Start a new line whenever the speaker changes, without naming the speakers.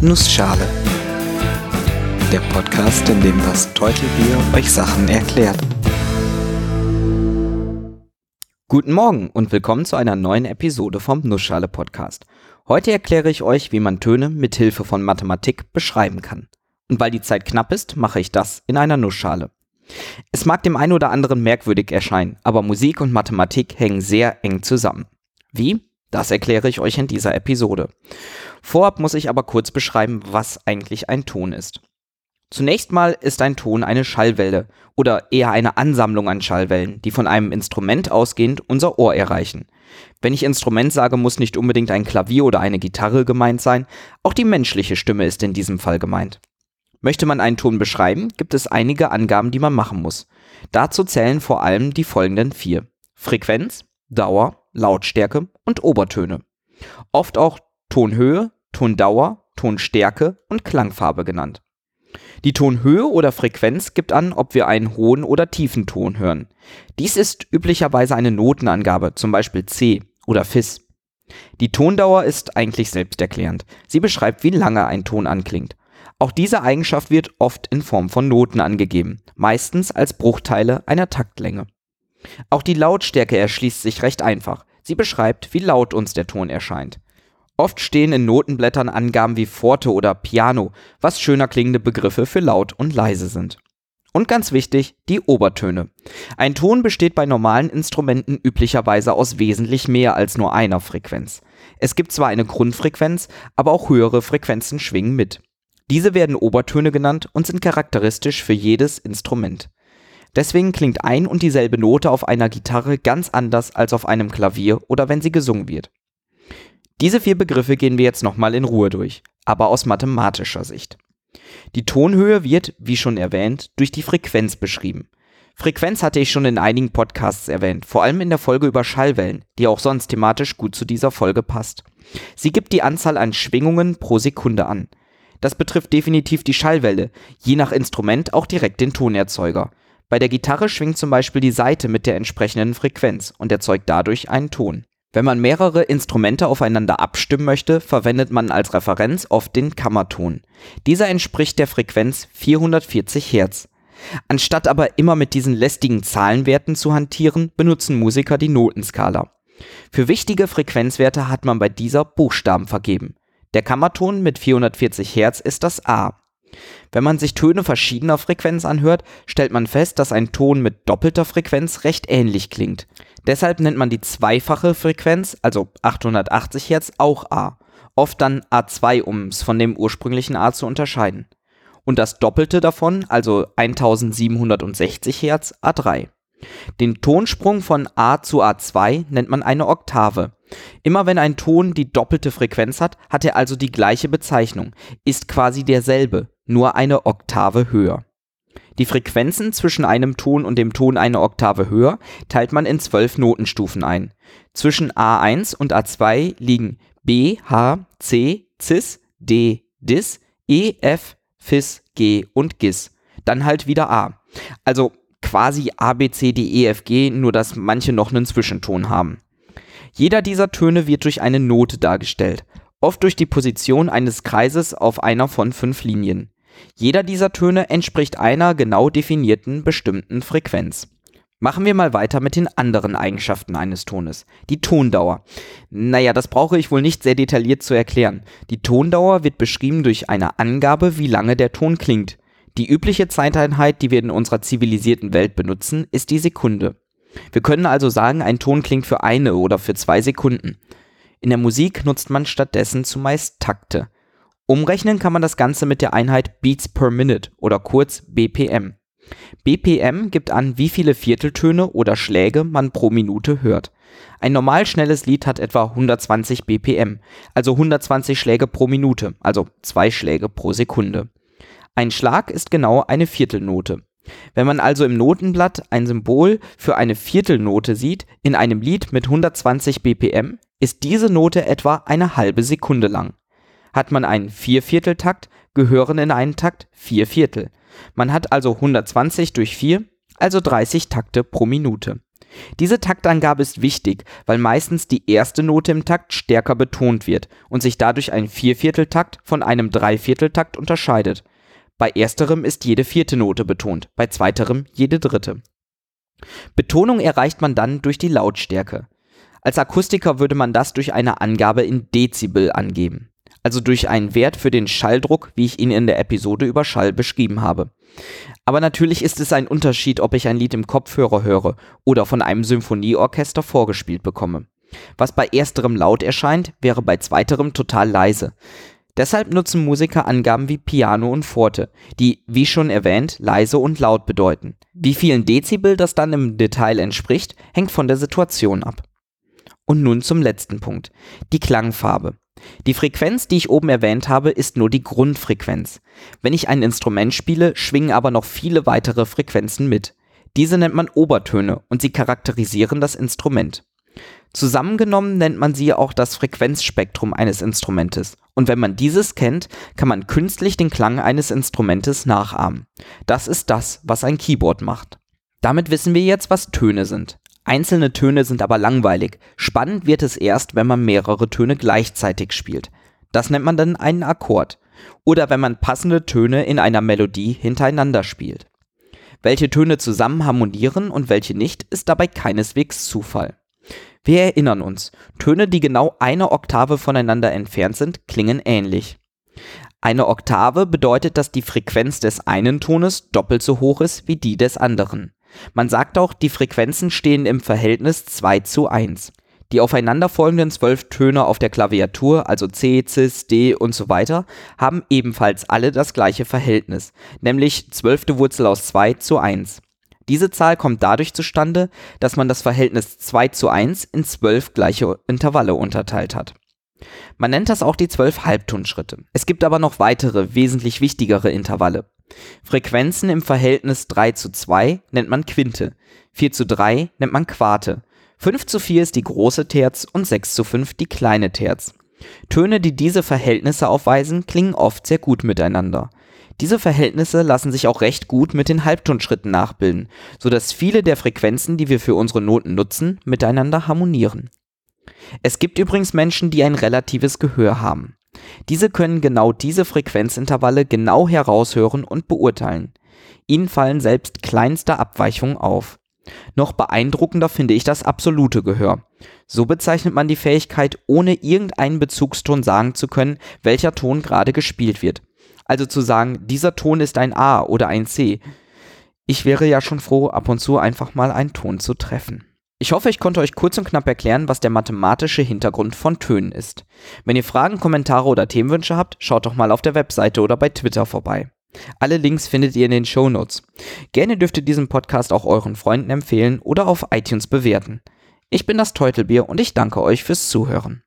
Nussschale. Der Podcast, in dem das Teutelbier euch Sachen erklärt.
Guten Morgen und willkommen zu einer neuen Episode vom Nussschale Podcast. Heute erkläre ich euch, wie man Töne mit Hilfe von Mathematik beschreiben kann. Und weil die Zeit knapp ist, mache ich das in einer Nussschale. Es mag dem einen oder anderen merkwürdig erscheinen, aber Musik und Mathematik hängen sehr eng zusammen. Wie? Das erkläre ich euch in dieser Episode. Vorab muss ich aber kurz beschreiben, was eigentlich ein Ton ist. Zunächst mal ist ein Ton eine Schallwelle oder eher eine Ansammlung an Schallwellen, die von einem Instrument ausgehend unser Ohr erreichen. Wenn ich Instrument sage, muss nicht unbedingt ein Klavier oder eine Gitarre gemeint sein, auch die menschliche Stimme ist in diesem Fall gemeint. Möchte man einen Ton beschreiben, gibt es einige Angaben, die man machen muss. Dazu zählen vor allem die folgenden vier. Frequenz, Dauer, Lautstärke und Obertöne. Oft auch Tonhöhe, Tondauer, Tonstärke und Klangfarbe genannt. Die Tonhöhe oder Frequenz gibt an, ob wir einen hohen oder tiefen Ton hören. Dies ist üblicherweise eine Notenangabe, zum Beispiel C oder Fis. Die Tondauer ist eigentlich selbsterklärend. Sie beschreibt, wie lange ein Ton anklingt. Auch diese Eigenschaft wird oft in Form von Noten angegeben, meistens als Bruchteile einer Taktlänge. Auch die Lautstärke erschließt sich recht einfach. Sie beschreibt, wie laut uns der Ton erscheint. Oft stehen in Notenblättern Angaben wie Forte oder Piano, was schöner klingende Begriffe für laut und leise sind. Und ganz wichtig, die Obertöne. Ein Ton besteht bei normalen Instrumenten üblicherweise aus wesentlich mehr als nur einer Frequenz. Es gibt zwar eine Grundfrequenz, aber auch höhere Frequenzen schwingen mit. Diese werden Obertöne genannt und sind charakteristisch für jedes Instrument. Deswegen klingt ein und dieselbe Note auf einer Gitarre ganz anders als auf einem Klavier oder wenn sie gesungen wird. Diese vier Begriffe gehen wir jetzt nochmal in Ruhe durch, aber aus mathematischer Sicht. Die Tonhöhe wird, wie schon erwähnt, durch die Frequenz beschrieben. Frequenz hatte ich schon in einigen Podcasts erwähnt, vor allem in der Folge über Schallwellen, die auch sonst thematisch gut zu dieser Folge passt. Sie gibt die Anzahl an Schwingungen pro Sekunde an. Das betrifft definitiv die Schallwelle, je nach Instrument auch direkt den Tonerzeuger. Bei der Gitarre schwingt zum Beispiel die Saite mit der entsprechenden Frequenz und erzeugt dadurch einen Ton. Wenn man mehrere Instrumente aufeinander abstimmen möchte, verwendet man als Referenz oft den Kammerton. Dieser entspricht der Frequenz 440 Hz. Anstatt aber immer mit diesen lästigen Zahlenwerten zu hantieren, benutzen Musiker die Notenskala. Für wichtige Frequenzwerte hat man bei dieser Buchstaben vergeben. Der Kammerton mit 440 Hz ist das A. Wenn man sich Töne verschiedener Frequenz anhört, stellt man fest, dass ein Ton mit doppelter Frequenz recht ähnlich klingt. Deshalb nennt man die zweifache Frequenz, also 880 Hz, auch A. Oft dann A2, um es von dem ursprünglichen A zu unterscheiden. Und das Doppelte davon, also 1760 Hz, A3. Den Tonsprung von A zu A2 nennt man eine Oktave. Immer wenn ein Ton die doppelte Frequenz hat, hat er also die gleiche Bezeichnung, ist quasi derselbe, nur eine Oktave höher. Die Frequenzen zwischen einem Ton und dem Ton eine Oktave höher teilt man in zwölf Notenstufen ein. Zwischen A1 und A2 liegen B, H, C, Cis, D, Dis, E, F, Fis, G und Gis. Dann halt wieder A. Also quasi A, B, C, D, E, F, G, nur dass manche noch einen Zwischenton haben. Jeder dieser Töne wird durch eine Note dargestellt, oft durch die Position eines Kreises auf einer von fünf Linien. Jeder dieser Töne entspricht einer genau definierten bestimmten Frequenz. Machen wir mal weiter mit den anderen Eigenschaften eines Tones. Die Tondauer. Naja, das brauche ich wohl nicht sehr detailliert zu erklären. Die Tondauer wird beschrieben durch eine Angabe, wie lange der Ton klingt. Die übliche Zeiteinheit, die wir in unserer zivilisierten Welt benutzen, ist die Sekunde. Wir können also sagen, ein Ton klingt für eine oder für zwei Sekunden. In der Musik nutzt man stattdessen zumeist Takte. Umrechnen kann man das Ganze mit der Einheit Beats per Minute oder kurz BPM. BPM gibt an, wie viele Vierteltöne oder Schläge man pro Minute hört. Ein normal schnelles Lied hat etwa 120 BPM, also 120 Schläge pro Minute, also zwei Schläge pro Sekunde. Ein Schlag ist genau eine Viertelnote. Wenn man also im Notenblatt ein Symbol für eine Viertelnote sieht in einem Lied mit 120 BPM, ist diese Note etwa eine halbe Sekunde lang. Hat man einen Viervierteltakt, gehören in einen Takt vier Viertel. Man hat also 120 durch 4, also 30 Takte pro Minute. Diese Taktangabe ist wichtig, weil meistens die erste Note im Takt stärker betont wird und sich dadurch ein Viervierteltakt von einem Dreivierteltakt unterscheidet. Bei ersterem ist jede vierte Note betont, bei zweiterem jede dritte. Betonung erreicht man dann durch die Lautstärke. Als Akustiker würde man das durch eine Angabe in Dezibel angeben, also durch einen Wert für den Schalldruck, wie ich ihn in der Episode über Schall beschrieben habe. Aber natürlich ist es ein Unterschied, ob ich ein Lied im Kopfhörer höre oder von einem Symphonieorchester vorgespielt bekomme. Was bei ersterem laut erscheint, wäre bei zweiterem total leise. Deshalb nutzen Musiker Angaben wie Piano und Forte, die, wie schon erwähnt, leise und laut bedeuten. Wie vielen Dezibel das dann im Detail entspricht, hängt von der Situation ab. Und nun zum letzten Punkt, die Klangfarbe. Die Frequenz, die ich oben erwähnt habe, ist nur die Grundfrequenz. Wenn ich ein Instrument spiele, schwingen aber noch viele weitere Frequenzen mit. Diese nennt man Obertöne und sie charakterisieren das Instrument. Zusammengenommen nennt man sie auch das Frequenzspektrum eines Instrumentes. Und wenn man dieses kennt, kann man künstlich den Klang eines Instrumentes nachahmen. Das ist das, was ein Keyboard macht. Damit wissen wir jetzt, was Töne sind. Einzelne Töne sind aber langweilig. Spannend wird es erst, wenn man mehrere Töne gleichzeitig spielt. Das nennt man dann einen Akkord. Oder wenn man passende Töne in einer Melodie hintereinander spielt. Welche Töne zusammen harmonieren und welche nicht, ist dabei keineswegs Zufall. Wir erinnern uns, Töne, die genau eine Oktave voneinander entfernt sind, klingen ähnlich. Eine Oktave bedeutet, dass die Frequenz des einen Tones doppelt so hoch ist wie die des anderen. Man sagt auch, die Frequenzen stehen im Verhältnis 2 zu 1. Die aufeinanderfolgenden zwölf Töne auf der Klaviatur, also C, Cis, D und so weiter, haben ebenfalls alle das gleiche Verhältnis, nämlich zwölfte Wurzel aus 2 zu 1. Diese Zahl kommt dadurch zustande, dass man das Verhältnis 2 zu 1 in zwölf gleiche Intervalle unterteilt hat. Man nennt das auch die zwölf Halbtonschritte. Es gibt aber noch weitere, wesentlich wichtigere Intervalle. Frequenzen im Verhältnis 3 zu 2 nennt man Quinte, 4 zu 3 nennt man Quarte, 5 zu 4 ist die große Terz und 6 zu 5 die kleine Terz. Töne, die diese Verhältnisse aufweisen, klingen oft sehr gut miteinander. Diese Verhältnisse lassen sich auch recht gut mit den Halbtonschritten nachbilden, so dass viele der Frequenzen, die wir für unsere Noten nutzen, miteinander harmonieren. Es gibt übrigens Menschen, die ein relatives Gehör haben. Diese können genau diese Frequenzintervalle genau heraushören und beurteilen. Ihnen fallen selbst kleinste Abweichungen auf. Noch beeindruckender finde ich das absolute Gehör. So bezeichnet man die Fähigkeit, ohne irgendeinen Bezugston sagen zu können, welcher Ton gerade gespielt wird. Also zu sagen, dieser Ton ist ein A oder ein C. Ich wäre ja schon froh, ab und zu einfach mal einen Ton zu treffen. Ich hoffe, ich konnte euch kurz und knapp erklären, was der mathematische Hintergrund von Tönen ist. Wenn ihr Fragen, Kommentare oder Themenwünsche habt, schaut doch mal auf der Webseite oder bei Twitter vorbei. Alle Links findet ihr in den Show Notes. Gerne dürft ihr diesen Podcast auch euren Freunden empfehlen oder auf iTunes bewerten. Ich bin das Teutelbier und ich danke euch fürs Zuhören.